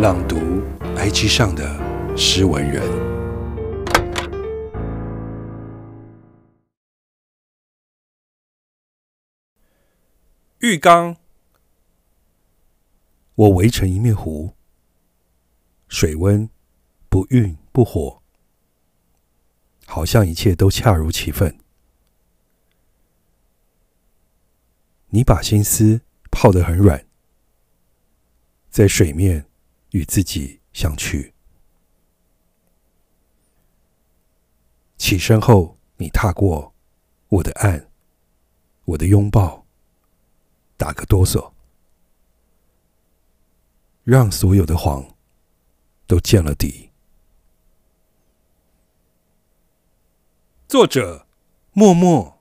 朗读 IG 上的诗文人。浴缸，我围成一面湖，水温不晕不火，好像一切都恰如其分。你把心思泡得很软，在水面与自己相去。起身后，你踏过我的岸，我的拥抱，打个哆嗦，让所有的谎都见了底。作者：默默。